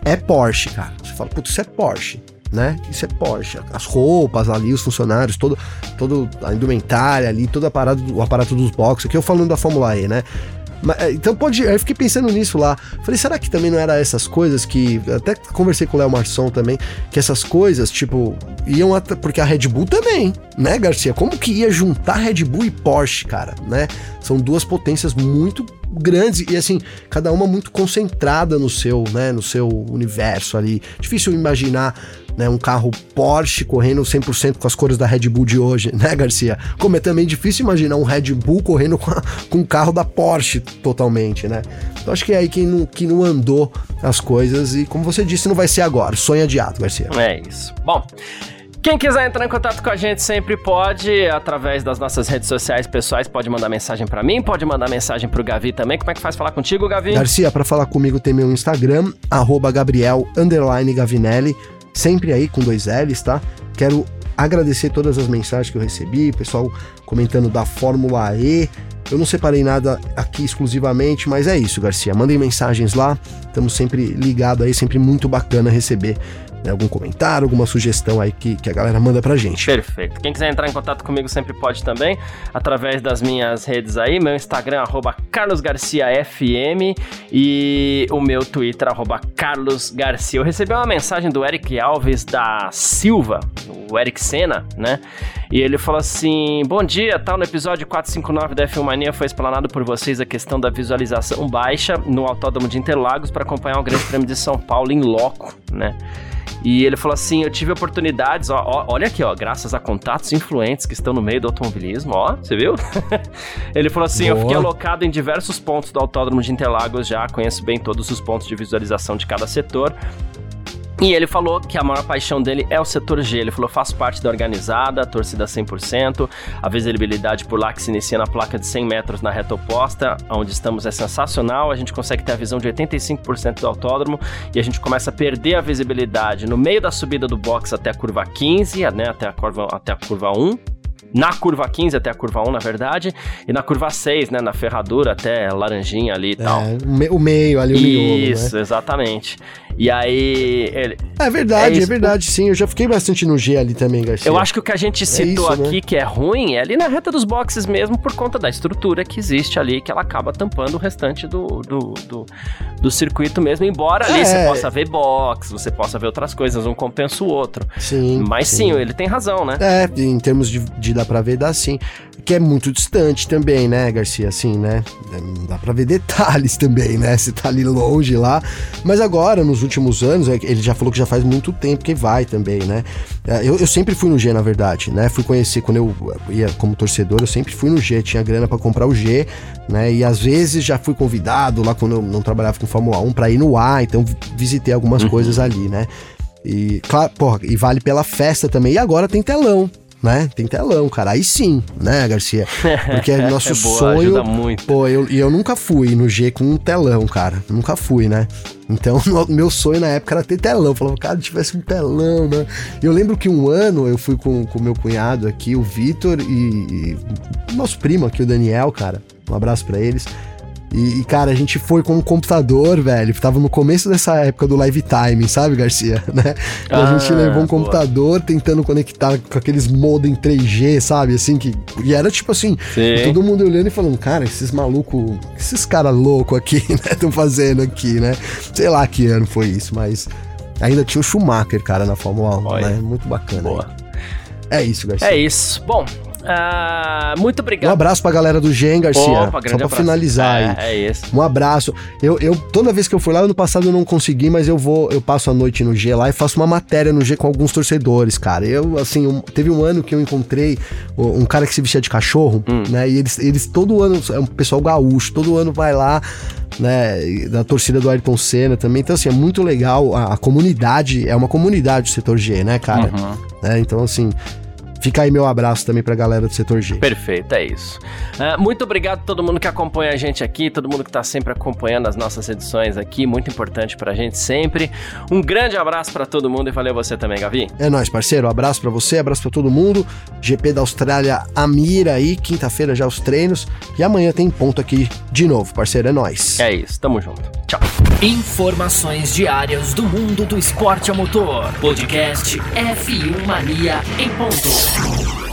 é Porsche, cara. Você fala, putz, isso é Porsche né? Isso é Porsche. As roupas ali, os funcionários, todo, todo a indumentária ali, todo aparato, o aparato dos boxes. Aqui eu falando da Fórmula E, né? É, então pode. Eu fiquei pensando nisso lá. Falei, será que também não era essas coisas que. Até conversei com o Léo Marçom também, que essas coisas, tipo, iam até. Porque a Red Bull também, né, Garcia? Como que ia juntar Red Bull e Porsche, cara, né? São duas potências muito grandes e assim, cada uma muito concentrada no seu, né, no seu universo ali. Difícil imaginar né, um carro Porsche correndo 100% com as cores da Red Bull de hoje, *laughs* né, Garcia? Como é também difícil imaginar um Red Bull correndo com, a, com um carro da Porsche totalmente, né? Então acho que é aí que não, que não andou as coisas e, como você disse, não vai ser agora. Sonho adiado, Garcia. É isso. Bom. Quem quiser entrar em contato com a gente sempre pode, através das nossas redes sociais pessoais, pode mandar mensagem para mim, pode mandar mensagem pro Gavi também. Como é que faz falar contigo, Gavi? Garcia, para falar comigo tem meu Instagram, arroba Gabriel Gavinelli sempre aí com dois L's, tá? Quero agradecer todas as mensagens que eu recebi, pessoal comentando da Fórmula E. Eu não separei nada aqui exclusivamente, mas é isso, Garcia. Mandem mensagens lá, estamos sempre ligados aí, sempre muito bacana receber né, algum comentário, alguma sugestão aí que, que a galera manda pra gente. Perfeito. Quem quiser entrar em contato comigo sempre pode também, através das minhas redes aí, meu Instagram, arroba carlosgarciafm e o meu Twitter, arroba carlosgarcia. Eu recebi uma mensagem do Eric Alves da Silva, o Eric Senna, né? E ele falou assim: Bom dia, tal, no episódio 459 da F1 Mania foi explanado por vocês a questão da visualização baixa no Autódromo de Interlagos para acompanhar o Grande Prêmio de São Paulo em loco, né? E ele falou assim: Eu tive oportunidades, ó, ó, olha aqui, ó, graças a contatos influentes que estão no meio do automobilismo, ó, você viu? *laughs* ele falou assim: Boa. Eu fiquei alocado em diversos pontos do Autódromo de Interlagos já, conheço bem todos os pontos de visualização de cada setor. E ele falou que a maior paixão dele é o setor G. Ele falou: faço parte da organizada, torcida 100%, a visibilidade por lá que se inicia na placa de 100 metros na reta oposta, onde estamos, é sensacional. A gente consegue ter a visão de 85% do autódromo e a gente começa a perder a visibilidade no meio da subida do box até a curva 15, né, até, a curva, até a curva 1 na curva 15 até a curva 1, na verdade, e na curva 6, né, na ferradura até laranjinha ali e é, tal. O meio ali, o miolo? Isso, né? exatamente. E aí. Ele... É verdade, é, é verdade, sim. Eu já fiquei bastante no G ali também, Garcia. Eu acho que o que a gente citou é isso, aqui né? que é ruim é ali na reta dos boxes mesmo, por conta da estrutura que existe ali, que ela acaba tampando o restante do, do, do, do circuito mesmo. Embora ali é. você possa ver box, você possa ver outras coisas, um compensa o outro. Sim. Mas sim, sim ele tem razão, né? É, em termos de, de dar pra ver, dá sim que é muito distante também, né, Garcia? Assim, né? Não dá pra ver detalhes *laughs* também, né? Você tá ali longe lá. Mas agora, nos últimos anos, é ele já falou que já faz muito tempo que vai também, né? É, eu, eu sempre fui no G, na verdade, né? Fui conhecer, quando eu ia como torcedor, eu sempre fui no G, tinha grana para comprar o G, né? E às vezes já fui convidado lá quando eu não trabalhava com Fórmula 1 para ir no A, então visitei algumas uhum. coisas ali, né? E, claro, porra, e vale pela festa também. E agora tem telão, né? Tem telão, cara. Aí sim, né, Garcia? Porque é *laughs* nosso é boa, sonho. Ajuda muito. Pô, eu, e eu nunca fui no G com um telão, cara. Nunca fui, né? Então, *laughs* meu sonho na época era ter telão. Eu falava, cara, tivesse um telão, né? Eu lembro que um ano eu fui com o meu cunhado aqui, o Vitor, e, e nosso primo aqui, o Daniel, cara. Um abraço para eles. E, e, cara, a gente foi com um computador, velho. Tava no começo dessa época do live time, sabe, Garcia? *laughs* Né? E ah, a gente levou um boa. computador tentando conectar com aqueles modem 3G, sabe? Assim, que. E era tipo assim, todo mundo olhando e falando, cara, esses malucos, esses caras loucos aqui, *laughs* né? Estão fazendo aqui, né? Sei lá que ano foi isso, mas ainda tinha o Schumacher, cara, na Fórmula 1, né? Muito bacana. Boa. Aí. É isso, Garcia. É isso. Bom, Uh, muito obrigado. Um abraço pra galera do Gen, Garcia. Opa, Só pra finalizar é, aí. É isso. Um abraço. Eu, eu, toda vez que eu fui lá, ano passado eu não consegui, mas eu vou, eu passo a noite no G lá e faço uma matéria no G com alguns torcedores, cara. Eu, assim, um, teve um ano que eu encontrei um cara que se vestia de cachorro, hum. né? E eles, eles todo ano, é um pessoal gaúcho, todo ano vai lá né, da torcida do Ayrton Senna também. Então, assim, é muito legal. A, a comunidade, é uma comunidade do setor G, né, cara? Uhum. É, então, assim, Fica aí meu abraço também pra galera do setor G. Perfeito, é isso. Uh, muito obrigado a todo mundo que acompanha a gente aqui, todo mundo que tá sempre acompanhando as nossas edições aqui, muito importante pra gente sempre. Um grande abraço para todo mundo e valeu você também, Gavi. É nóis, parceiro. Abraço para você, abraço para todo mundo. GP da Austrália, Amira aí, quinta-feira já os treinos. E amanhã tem ponto aqui de novo, parceiro. É nóis. É isso, tamo junto. Tchau. Informações diárias do mundo do esporte a motor. Podcast F1 Mania em ponto. Mix.